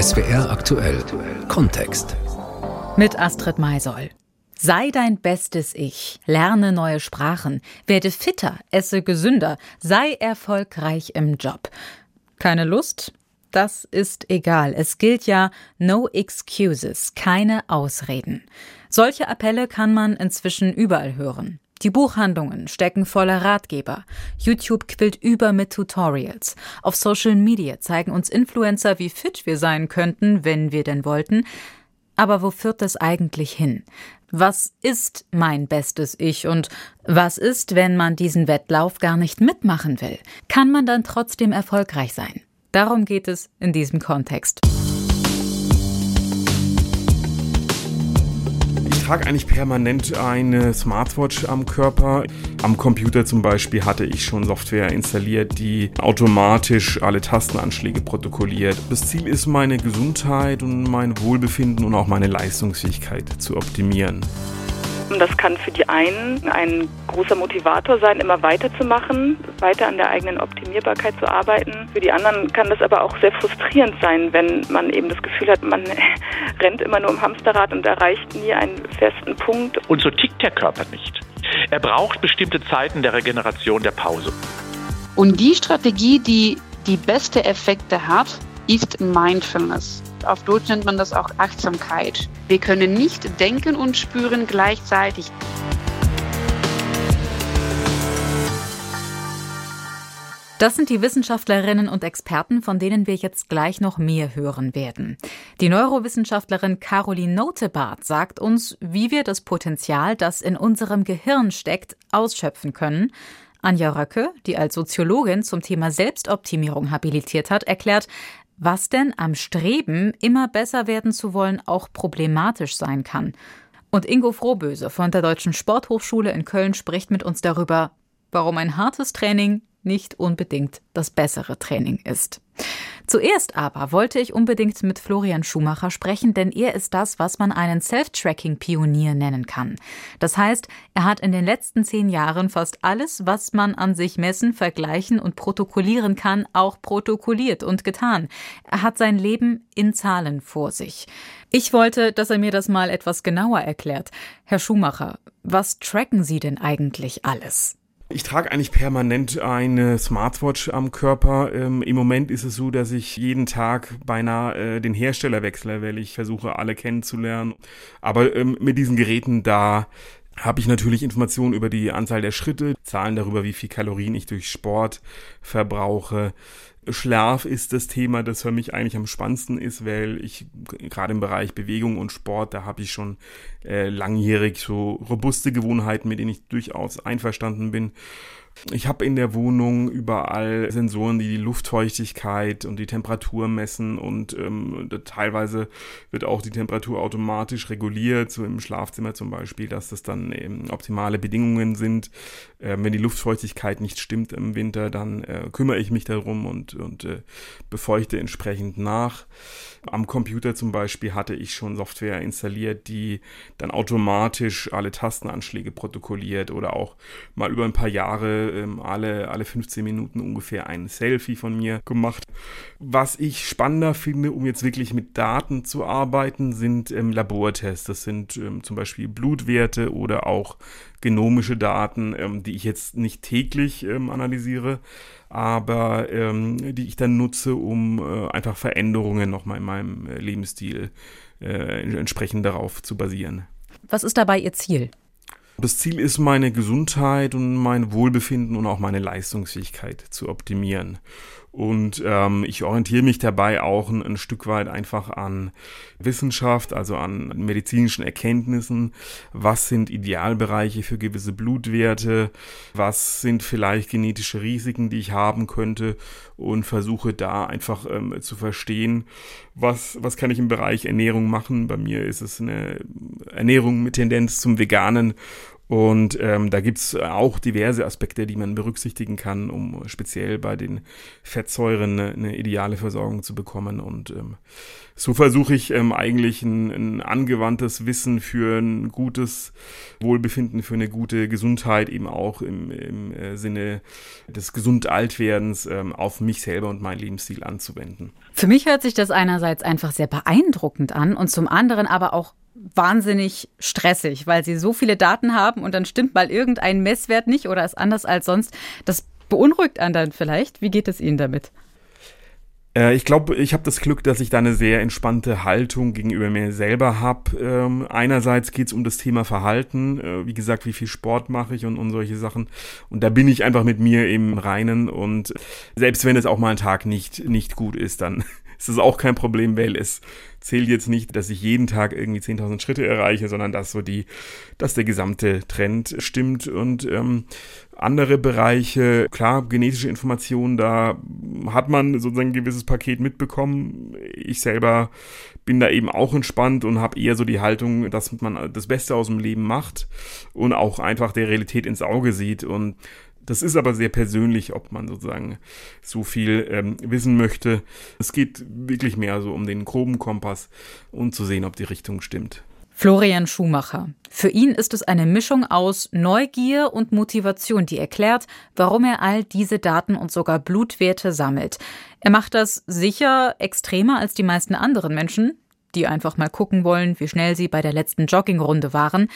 SWR aktuell Kontext. Mit Astrid Maisoll. Sei dein bestes Ich, lerne neue Sprachen, werde fitter, esse gesünder, sei erfolgreich im Job. Keine Lust? Das ist egal. Es gilt ja No Excuses, keine Ausreden. Solche Appelle kann man inzwischen überall hören. Die Buchhandlungen stecken voller Ratgeber. YouTube quillt über mit Tutorials. Auf Social Media zeigen uns Influencer, wie fit wir sein könnten, wenn wir denn wollten. Aber wo führt das eigentlich hin? Was ist mein bestes Ich und was ist, wenn man diesen Wettlauf gar nicht mitmachen will? Kann man dann trotzdem erfolgreich sein? Darum geht es in diesem Kontext. Trage eigentlich permanent eine Smartwatch am Körper. Am Computer zum Beispiel hatte ich schon Software installiert, die automatisch alle Tastenanschläge protokolliert. Das Ziel ist, meine Gesundheit und mein Wohlbefinden und auch meine Leistungsfähigkeit zu optimieren. Das kann für die einen ein großer Motivator sein, immer weiterzumachen, weiter an der eigenen Optimierbarkeit zu arbeiten. Für die anderen kann das aber auch sehr frustrierend sein, wenn man eben das Gefühl hat, man rennt immer nur im Hamsterrad und erreicht nie einen festen Punkt. Und so tickt der Körper nicht. Er braucht bestimmte Zeiten der Regeneration, der Pause. Und die Strategie, die die beste Effekte hat, ist Mindfulness. Auf Deutsch nennt man das auch Achtsamkeit. Wir können nicht denken und spüren gleichzeitig. Das sind die Wissenschaftlerinnen und Experten, von denen wir jetzt gleich noch mehr hören werden. Die Neurowissenschaftlerin Caroline Notebart sagt uns, wie wir das Potenzial, das in unserem Gehirn steckt, ausschöpfen können. Anja Röcke, die als Soziologin zum Thema Selbstoptimierung habilitiert hat, erklärt, was denn am Streben, immer besser werden zu wollen, auch problematisch sein kann. Und Ingo Frohböse von der Deutschen Sporthochschule in Köln spricht mit uns darüber, warum ein hartes Training nicht unbedingt das bessere Training ist. Zuerst aber wollte ich unbedingt mit Florian Schumacher sprechen, denn er ist das, was man einen Self-Tracking-Pionier nennen kann. Das heißt, er hat in den letzten zehn Jahren fast alles, was man an sich messen, vergleichen und protokollieren kann, auch protokolliert und getan. Er hat sein Leben in Zahlen vor sich. Ich wollte, dass er mir das mal etwas genauer erklärt. Herr Schumacher, was tracken Sie denn eigentlich alles? Ich trage eigentlich permanent eine Smartwatch am Körper. Ähm, Im Moment ist es so, dass ich jeden Tag beinahe äh, den Hersteller wechsle, weil ich versuche, alle kennenzulernen. Aber ähm, mit diesen Geräten da habe ich natürlich Informationen über die Anzahl der Schritte, Zahlen darüber, wie viel Kalorien ich durch Sport verbrauche, Schlaf ist das Thema, das für mich eigentlich am spannendsten ist, weil ich gerade im Bereich Bewegung und Sport, da habe ich schon äh, langjährig so robuste Gewohnheiten, mit denen ich durchaus einverstanden bin. Ich habe in der Wohnung überall Sensoren, die die Luftfeuchtigkeit und die Temperatur messen und ähm, teilweise wird auch die Temperatur automatisch reguliert, so im Schlafzimmer zum Beispiel, dass das dann eben optimale Bedingungen sind. Äh, wenn die Luftfeuchtigkeit nicht stimmt im Winter, dann äh, kümmere ich mich darum und, und äh, befeuchte entsprechend nach. Am Computer zum Beispiel hatte ich schon Software installiert, die dann automatisch alle Tastenanschläge protokolliert oder auch mal über ein paar Jahre ähm, alle, alle 15 Minuten ungefähr ein Selfie von mir gemacht. Was ich spannender finde, um jetzt wirklich mit Daten zu arbeiten, sind ähm, Labortests. Das sind ähm, zum Beispiel Blutwerte oder auch genomische Daten, ähm, die ich jetzt nicht täglich ähm, analysiere, aber ähm, die ich dann nutze, um äh, einfach Veränderungen nochmal in meinem äh, Lebensstil äh, entsprechend darauf zu basieren. Was ist dabei Ihr Ziel? Das Ziel ist, meine Gesundheit und mein Wohlbefinden und auch meine Leistungsfähigkeit zu optimieren. Und ähm, ich orientiere mich dabei auch ein, ein, Stück weit einfach an Wissenschaft, also an medizinischen Erkenntnissen. Was sind Idealbereiche für gewisse Blutwerte? Was sind vielleicht genetische Risiken, die ich haben könnte? Und versuche da einfach ähm, zu verstehen, was, was kann ich im Bereich Ernährung machen. Bei mir ist es eine Ernährung mit Tendenz zum Veganen Und ähm, da gibt's auch diverse Aspekte, die man berücksichtigen kann, um speziell bei den Fettsäuren eine, eine ideale Versorgung zu bekommen. Und ähm, so versuche ich ähm, eigentlich ein, ein angewandtes Wissen für ein gutes Wohlbefinden, für eine gute Gesundheit, eben auch im, im äh, Sinne des Gesundaltwerdens ähm, auf mich selber und meinen Lebensstil anzuwenden. Für mich hört sich das einerseits einfach sehr beeindruckend an und zum anderen aber auch wahnsinnig stressig, weil sie so viele Daten haben und dann stimmt mal irgendein Messwert nicht oder ist anders als sonst. Das beunruhigt dann vielleicht. Wie geht es Ihnen damit? Äh, ich glaube, ich habe das Glück, dass ich da eine sehr entspannte Haltung gegenüber mir selber habe. Ähm, einerseits geht es um das Thema Verhalten, äh, wie gesagt, wie viel Sport mache ich und, und solche Sachen. Und da bin ich einfach mit mir im Reinen und selbst wenn es auch mal ein Tag nicht, nicht gut ist, dann ist das auch kein Problem, weil es zählt jetzt nicht, dass ich jeden Tag irgendwie 10.000 Schritte erreiche, sondern dass so die, dass der gesamte Trend stimmt und ähm, andere Bereiche, klar, genetische Informationen, da hat man sozusagen ein gewisses Paket mitbekommen. Ich selber bin da eben auch entspannt und habe eher so die Haltung, dass man das Beste aus dem Leben macht und auch einfach der Realität ins Auge sieht und das ist aber sehr persönlich, ob man sozusagen so viel ähm, wissen möchte. Es geht wirklich mehr so um den groben Kompass und zu sehen, ob die Richtung stimmt. Florian Schumacher. Für ihn ist es eine Mischung aus Neugier und Motivation, die erklärt, warum er all diese Daten und sogar Blutwerte sammelt. Er macht das sicher extremer als die meisten anderen Menschen, die einfach mal gucken wollen, wie schnell sie bei der letzten Joggingrunde waren.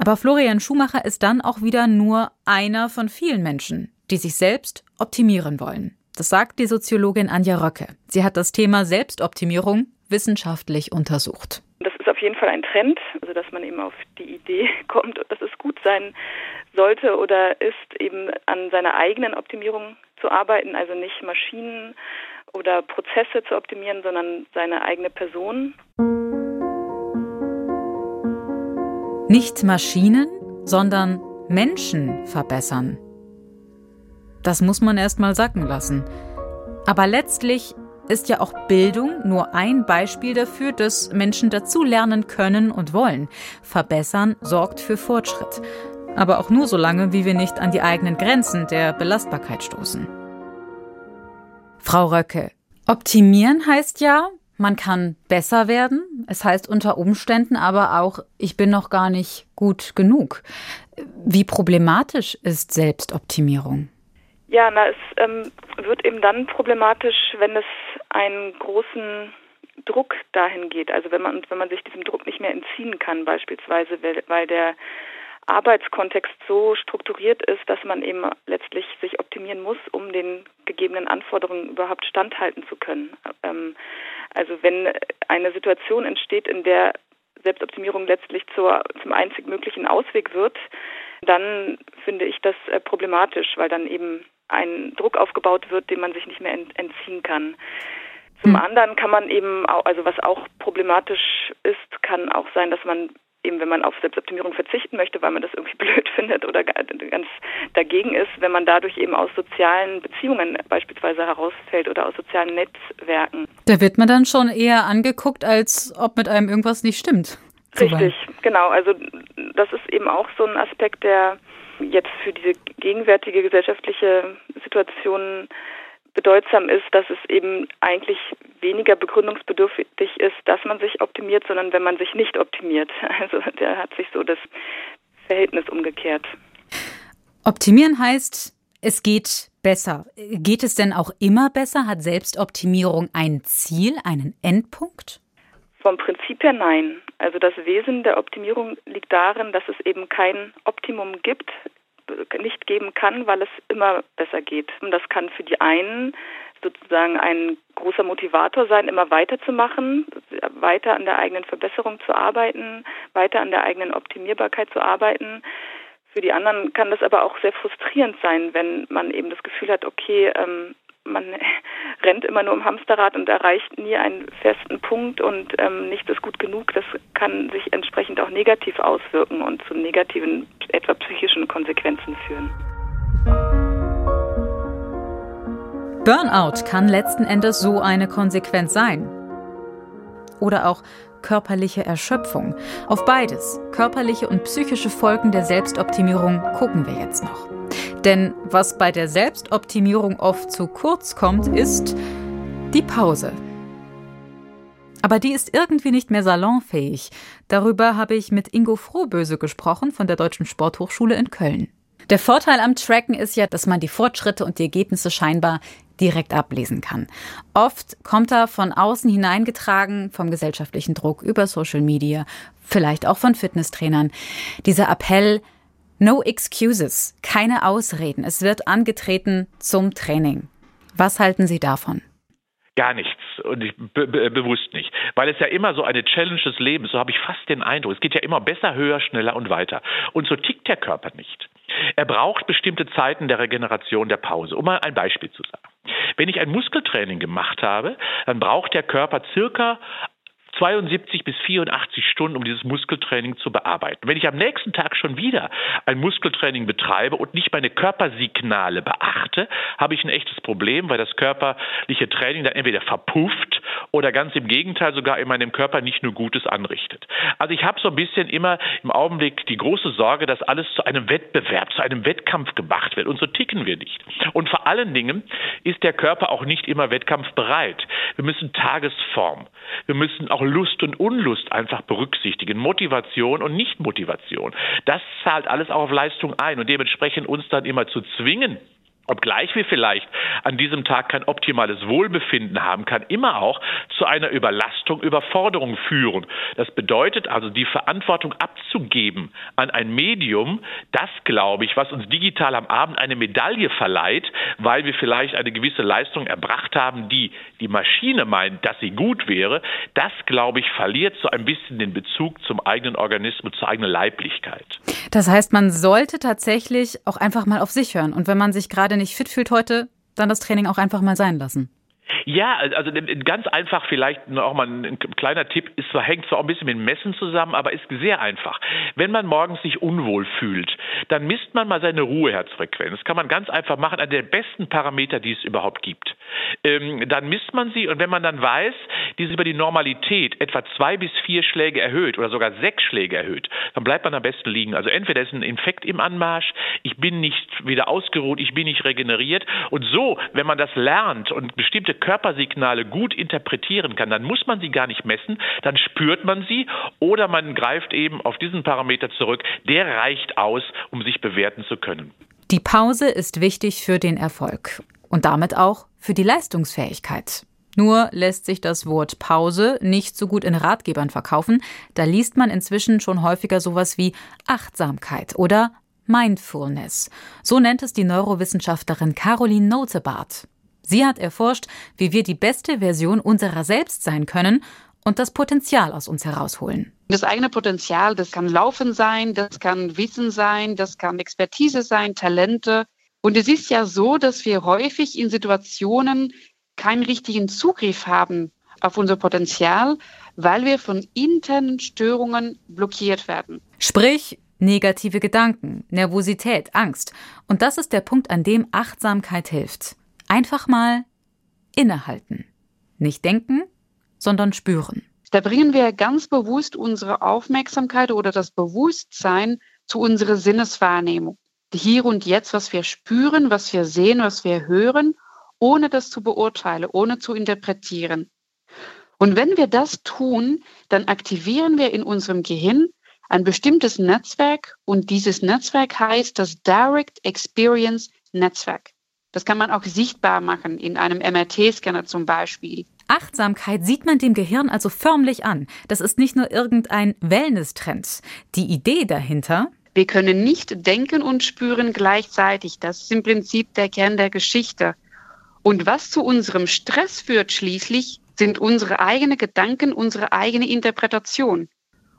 Aber Florian Schumacher ist dann auch wieder nur einer von vielen Menschen, die sich selbst optimieren wollen. Das sagt die Soziologin Anja Röcke. Sie hat das Thema Selbstoptimierung wissenschaftlich untersucht. Das ist auf jeden Fall ein Trend, also dass man eben auf die Idee kommt, dass es gut sein sollte oder ist, eben an seiner eigenen Optimierung zu arbeiten, also nicht Maschinen oder Prozesse zu optimieren, sondern seine eigene Person. Nicht Maschinen, sondern Menschen verbessern. Das muss man erst mal sacken lassen. Aber letztlich ist ja auch Bildung nur ein Beispiel dafür, dass Menschen dazulernen können und wollen. Verbessern sorgt für Fortschritt. Aber auch nur so lange, wie wir nicht an die eigenen Grenzen der Belastbarkeit stoßen. Frau Röcke, optimieren heißt ja, man kann besser werden. Es heißt unter Umständen aber auch, ich bin noch gar nicht gut genug. Wie problematisch ist Selbstoptimierung? Ja, na, es ähm, wird eben dann problematisch, wenn es einen großen Druck dahin geht. Also wenn man wenn man sich diesem Druck nicht mehr entziehen kann, beispielsweise, weil, weil der Arbeitskontext so strukturiert ist, dass man eben letztlich sich optimieren muss, um den gegebenen Anforderungen überhaupt standhalten zu können. Ähm, also wenn eine Situation entsteht, in der Selbstoptimierung letztlich zur, zum einzig möglichen Ausweg wird, dann finde ich das äh, problematisch, weil dann eben ein Druck aufgebaut wird, dem man sich nicht mehr entziehen kann. Zum hm. anderen kann man eben auch, also was auch problematisch ist, kann auch sein, dass man eben, wenn man auf Selbstoptimierung verzichten möchte, weil man das irgendwie blöd findet oder ganz dagegen ist, wenn man dadurch eben aus sozialen Beziehungen beispielsweise herausfällt oder aus sozialen Netzwerken. Da wird man dann schon eher angeguckt, als ob mit einem irgendwas nicht stimmt. Richtig, genau. Also das ist eben auch so ein Aspekt, der jetzt für diese gegenwärtige gesellschaftliche Situation bedeutsam ist, dass es eben eigentlich weniger begründungsbedürftig ist, dass man sich optimiert, sondern wenn man sich nicht optimiert. Also da hat sich so das Verhältnis umgekehrt. Optimieren heißt, es geht besser. Geht es denn auch immer besser? Hat Selbstoptimierung ein Ziel, einen Endpunkt? Vom Prinzip her nein. Also das Wesen der Optimierung liegt darin, dass es eben kein Optimum gibt, nicht geben kann, weil es immer besser geht. Und das kann für die einen sozusagen ein großer Motivator sein, immer weiterzumachen, weiter an der eigenen Verbesserung zu arbeiten, weiter an der eigenen Optimierbarkeit zu arbeiten. Für die anderen kann das aber auch sehr frustrierend sein, wenn man eben das Gefühl hat, okay, ähm, man rennt immer nur im Hamsterrad und erreicht nie einen festen Punkt und ähm, nichts ist gut genug. Das kann sich entsprechend auch negativ auswirken und zu negativen, etwa psychischen Konsequenzen führen. Burnout kann letzten Endes so eine Konsequenz sein. Oder auch körperliche Erschöpfung. Auf beides, körperliche und psychische Folgen der Selbstoptimierung, gucken wir jetzt noch. Denn was bei der Selbstoptimierung oft zu kurz kommt, ist die Pause. Aber die ist irgendwie nicht mehr salonfähig. Darüber habe ich mit Ingo Frohböse gesprochen von der Deutschen Sporthochschule in Köln. Der Vorteil am Tracken ist ja, dass man die Fortschritte und die Ergebnisse scheinbar direkt ablesen kann. Oft kommt er von außen hineingetragen vom gesellschaftlichen Druck über Social Media, vielleicht auch von Fitnesstrainern. Dieser Appell, no excuses, keine Ausreden. Es wird angetreten zum Training. Was halten Sie davon? Gar nichts und ich, be bewusst nicht, weil es ja immer so eine Challenge des Lebens, so habe ich fast den Eindruck, es geht ja immer besser, höher, schneller und weiter. Und so tickt der Körper nicht. Er braucht bestimmte Zeiten der Regeneration, der Pause. Um mal ein Beispiel zu sagen. Wenn ich ein Muskeltraining gemacht habe, dann braucht der Körper circa 72 bis 84 Stunden, um dieses Muskeltraining zu bearbeiten. Wenn ich am nächsten Tag schon wieder ein Muskeltraining betreibe und nicht meine Körpersignale beachte, habe ich ein echtes Problem, weil das körperliche Training dann entweder verpufft oder ganz im Gegenteil sogar in meinem Körper nicht nur Gutes anrichtet. Also ich habe so ein bisschen immer im Augenblick die große Sorge, dass alles zu einem Wettbewerb, zu einem Wettkampf gemacht wird. Und so ticken wir nicht. Und vor allen Dingen ist der Körper auch nicht immer wettkampfbereit. Wir müssen Tagesform, wir müssen auch Lust und Unlust einfach berücksichtigen, Motivation und Nichtmotivation. Das zahlt alles auch auf Leistung ein und dementsprechend uns dann immer zu zwingen, obgleich wir vielleicht an diesem Tag kein optimales Wohlbefinden haben, kann immer auch zu einer Überlastung, Überforderung führen. Das bedeutet also, die Verantwortung abzugeben an ein Medium, das glaube ich, was uns digital am Abend eine Medaille verleiht, weil wir vielleicht eine gewisse Leistung erbracht haben, die die Maschine meint, dass sie gut wäre, das glaube ich verliert so ein bisschen den Bezug zum eigenen Organismus, zur eigenen Leiblichkeit. Das heißt, man sollte tatsächlich auch einfach mal auf sich hören. Und wenn man sich gerade nicht fit fühlt heute, dann das Training auch einfach mal sein lassen. Ja, also ganz einfach vielleicht auch mal ein kleiner Tipp, ist hängt zwar auch ein bisschen mit Messen zusammen, aber ist sehr einfach. Wenn man morgens sich unwohl fühlt, dann misst man mal seine Ruheherzfrequenz. Das kann man ganz einfach machen, an der besten Parameter, die es überhaupt gibt. Ähm, dann misst man sie und wenn man dann weiß, die ist über die Normalität etwa zwei bis vier Schläge erhöht oder sogar sechs Schläge erhöht, dann bleibt man am besten liegen. Also entweder ist ein Infekt im Anmarsch, ich bin nicht wieder ausgeruht, ich bin nicht regeneriert und so, wenn man das lernt und bestimmte Körpersignale gut interpretieren kann, dann muss man sie gar nicht messen, dann spürt man sie oder man greift eben auf diesen Parameter zurück. Der reicht aus, um sich bewerten zu können. Die Pause ist wichtig für den Erfolg und damit auch für die Leistungsfähigkeit. Nur lässt sich das Wort Pause nicht so gut in Ratgebern verkaufen. Da liest man inzwischen schon häufiger sowas wie Achtsamkeit oder Mindfulness. So nennt es die Neurowissenschaftlerin Caroline Notebart. Sie hat erforscht, wie wir die beste Version unserer selbst sein können und das Potenzial aus uns herausholen. Das eigene Potenzial, das kann Laufen sein, das kann Wissen sein, das kann Expertise sein, Talente. Und es ist ja so, dass wir häufig in Situationen keinen richtigen Zugriff haben auf unser Potenzial, weil wir von internen Störungen blockiert werden. Sprich, negative Gedanken, Nervosität, Angst. Und das ist der Punkt, an dem Achtsamkeit hilft. Einfach mal innehalten. Nicht denken, sondern spüren. Da bringen wir ganz bewusst unsere Aufmerksamkeit oder das Bewusstsein zu unserer Sinneswahrnehmung. Hier und jetzt, was wir spüren, was wir sehen, was wir hören, ohne das zu beurteilen, ohne zu interpretieren. Und wenn wir das tun, dann aktivieren wir in unserem Gehirn ein bestimmtes Netzwerk und dieses Netzwerk heißt das Direct Experience Netzwerk. Das kann man auch sichtbar machen in einem MRT-Scanner zum Beispiel. Achtsamkeit sieht man dem Gehirn also förmlich an. Das ist nicht nur irgendein Wellness-Trend. Die Idee dahinter, wir können nicht denken und spüren gleichzeitig. Das ist im Prinzip der Kern der Geschichte. Und was zu unserem Stress führt schließlich, sind unsere eigenen Gedanken, unsere eigene Interpretation.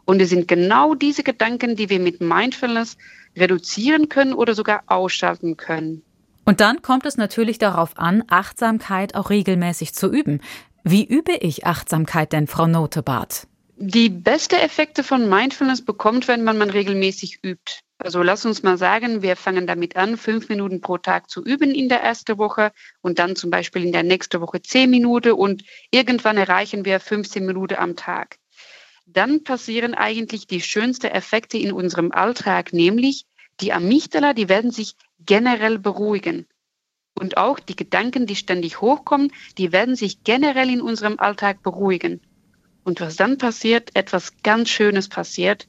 Und es sind genau diese Gedanken, die wir mit Mindfulness reduzieren können oder sogar ausschalten können. Und dann kommt es natürlich darauf an, Achtsamkeit auch regelmäßig zu üben. Wie übe ich Achtsamkeit denn, Frau Notebart? Die beste Effekte von Mindfulness bekommt, wenn man, man regelmäßig übt. Also lass uns mal sagen, wir fangen damit an, fünf Minuten pro Tag zu üben in der ersten Woche und dann zum Beispiel in der nächsten Woche zehn Minuten und irgendwann erreichen wir 15 Minuten am Tag. dann passieren eigentlich die schönsten Effekte in unserem Alltag, nämlich die Amygdala, die werden sich generell beruhigen. Und auch die Gedanken, die ständig hochkommen, die werden sich generell in unserem Alltag beruhigen. Und was dann passiert, etwas ganz Schönes passiert.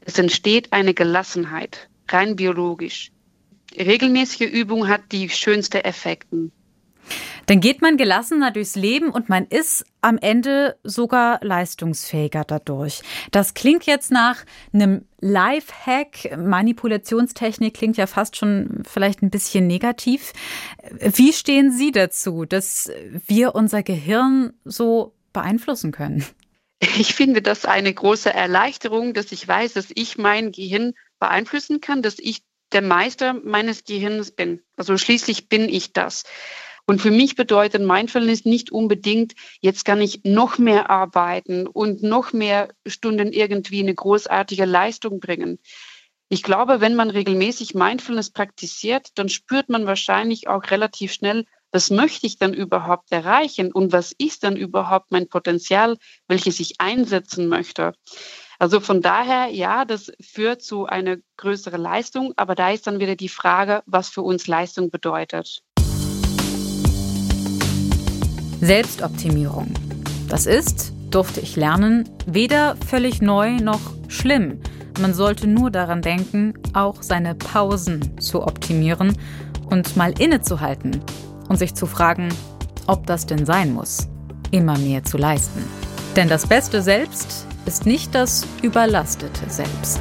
Es entsteht eine Gelassenheit, rein biologisch. Regelmäßige Übung hat die schönsten Effekte. Dann geht man gelassener durchs Leben und man ist am Ende sogar leistungsfähiger dadurch. Das klingt jetzt nach einem Lifehack. Manipulationstechnik klingt ja fast schon vielleicht ein bisschen negativ. Wie stehen Sie dazu, dass wir unser Gehirn so beeinflussen können? Ich finde das eine große Erleichterung, dass ich weiß, dass ich mein Gehirn beeinflussen kann, dass ich der Meister meines Gehirns bin. Also schließlich bin ich das. Und für mich bedeutet Mindfulness nicht unbedingt, jetzt kann ich noch mehr arbeiten und noch mehr Stunden irgendwie eine großartige Leistung bringen. Ich glaube, wenn man regelmäßig Mindfulness praktiziert, dann spürt man wahrscheinlich auch relativ schnell, was möchte ich dann überhaupt erreichen und was ist dann überhaupt mein Potenzial, welches ich einsetzen möchte. Also von daher, ja, das führt zu einer größeren Leistung, aber da ist dann wieder die Frage, was für uns Leistung bedeutet. Selbstoptimierung. Das ist, durfte ich lernen, weder völlig neu noch schlimm. Man sollte nur daran denken, auch seine Pausen zu optimieren und mal innezuhalten und sich zu fragen, ob das denn sein muss, immer mehr zu leisten. Denn das beste Selbst ist nicht das überlastete Selbst.